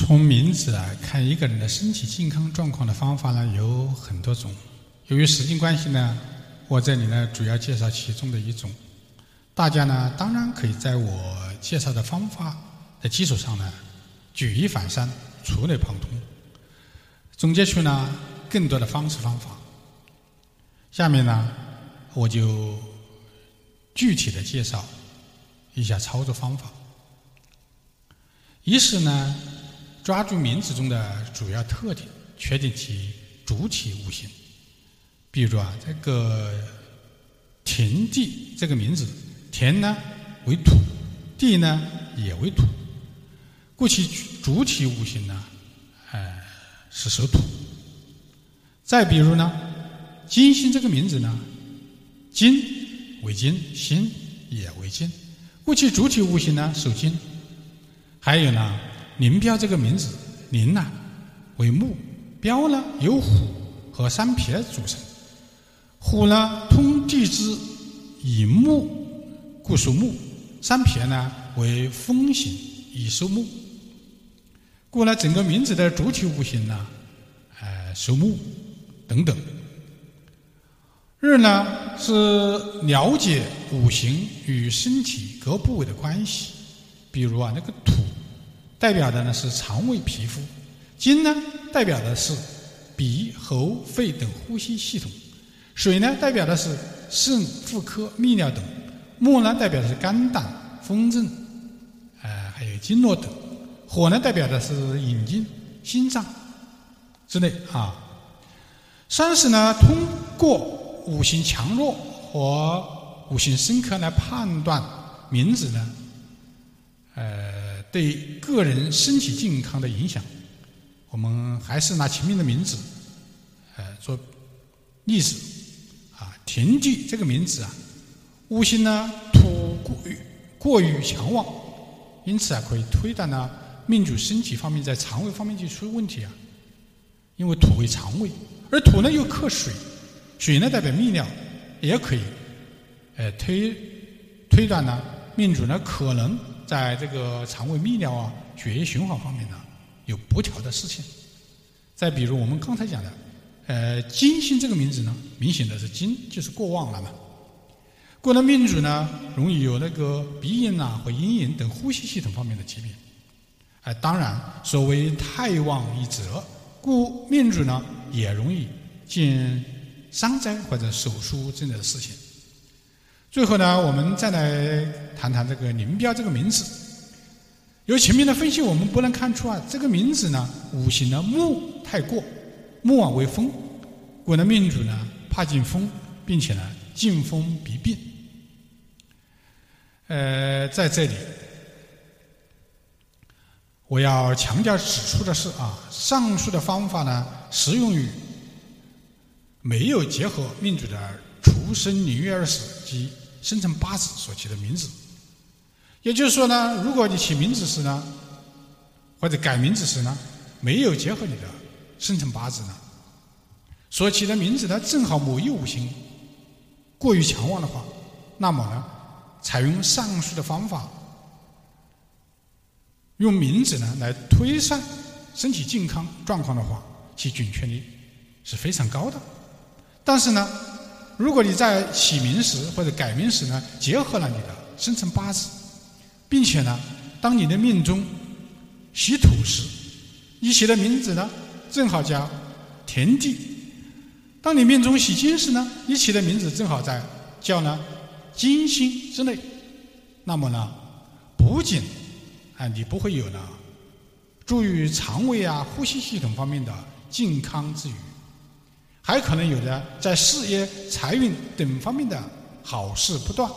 从名字啊看一个人的身体健康状况的方法呢有很多种。由于时间关系呢，我这里呢主要介绍其中的一种。大家呢当然可以在我介绍的方法的基础上呢举一反三，触类旁通，总结出呢更多的方式方法。下面呢我就具体的介绍一下操作方法。一是呢。抓住名字中的主要特点，确定其主体五行。比如啊，这个“田地”这个名字，“田”呢为土，“地”呢也为土，故其主体五行呢，哎是属土。再比如呢，“金星”这个名字呢，“金”为金，“星”也为金，故其主体五行呢属金。还有呢。林彪这个名字，林呢为木，彪呢由虎和三撇组成。虎呢通地支，以木故属木；三撇呢为风行，以属木。故呢整个名字的主体五行呢，呃属木等等。日呢是了解五行与身体各部位的关系，比如啊那个土。代表的呢是肠胃、皮肤；金呢代表的是鼻、喉、肺等呼吸系统；水呢代表的是肾、妇科、泌尿等；木呢代表的是肝胆、风正，呃，还有经络等；火呢代表的是眼睛、心脏之类啊。三是呢通过五行强弱和五行生克来判断名字呢，呃。对个人身体健康的影响，我们还是拿前面的名字，呃，做例子啊。田忌这个名字啊，五行呢土过于过于强旺，因此啊，可以推断呢命主身体方面在肠胃方面就出问题啊。因为土为肠胃，而土呢又克水，水呢代表泌尿，也可以，呃，推推断呢命主呢可能。在这个肠胃泌尿啊、血液循环方面呢，有不调的事情。再比如我们刚才讲的，呃，金星这个名字呢，明显的是金就是过旺了嘛。过了命主呢，容易有那个鼻炎呐或咽炎等呼吸系统方面的疾病。哎，当然，所谓太旺一折，故命主呢也容易见伤灾或者手术之类的事情。最后呢，我们再来谈谈这个林彪这个名字。由前面的分析，我们不难看出啊，这个名字呢，五行呢木太过，木啊为风，故呢命主呢怕进风，并且呢进风必病。呃，在这里我要强调指出的是啊，上述的方法呢，适用于没有结合命主的出生年月日时及生辰八字所起的名字，也就是说呢，如果你起名字时呢，或者改名字时呢，没有结合你的生辰八字呢，所起的名字呢，正好某一五行过于强旺的话，那么呢，采用上述的方法，用名字呢来推算身体健康状况的话，其准确率是非常高的。但是呢。如果你在起名时或者改名时呢，结合了你的生辰八字，并且呢，当你的命中喜土时，你起的名字呢正好叫田地；当你命中喜金时呢，你起的名字正好在叫呢金星之内，那么呢，不仅啊你不会有呢助于肠胃啊、呼吸系统方面的健康之余。还可能有的在事业、财运等方面的好事不断。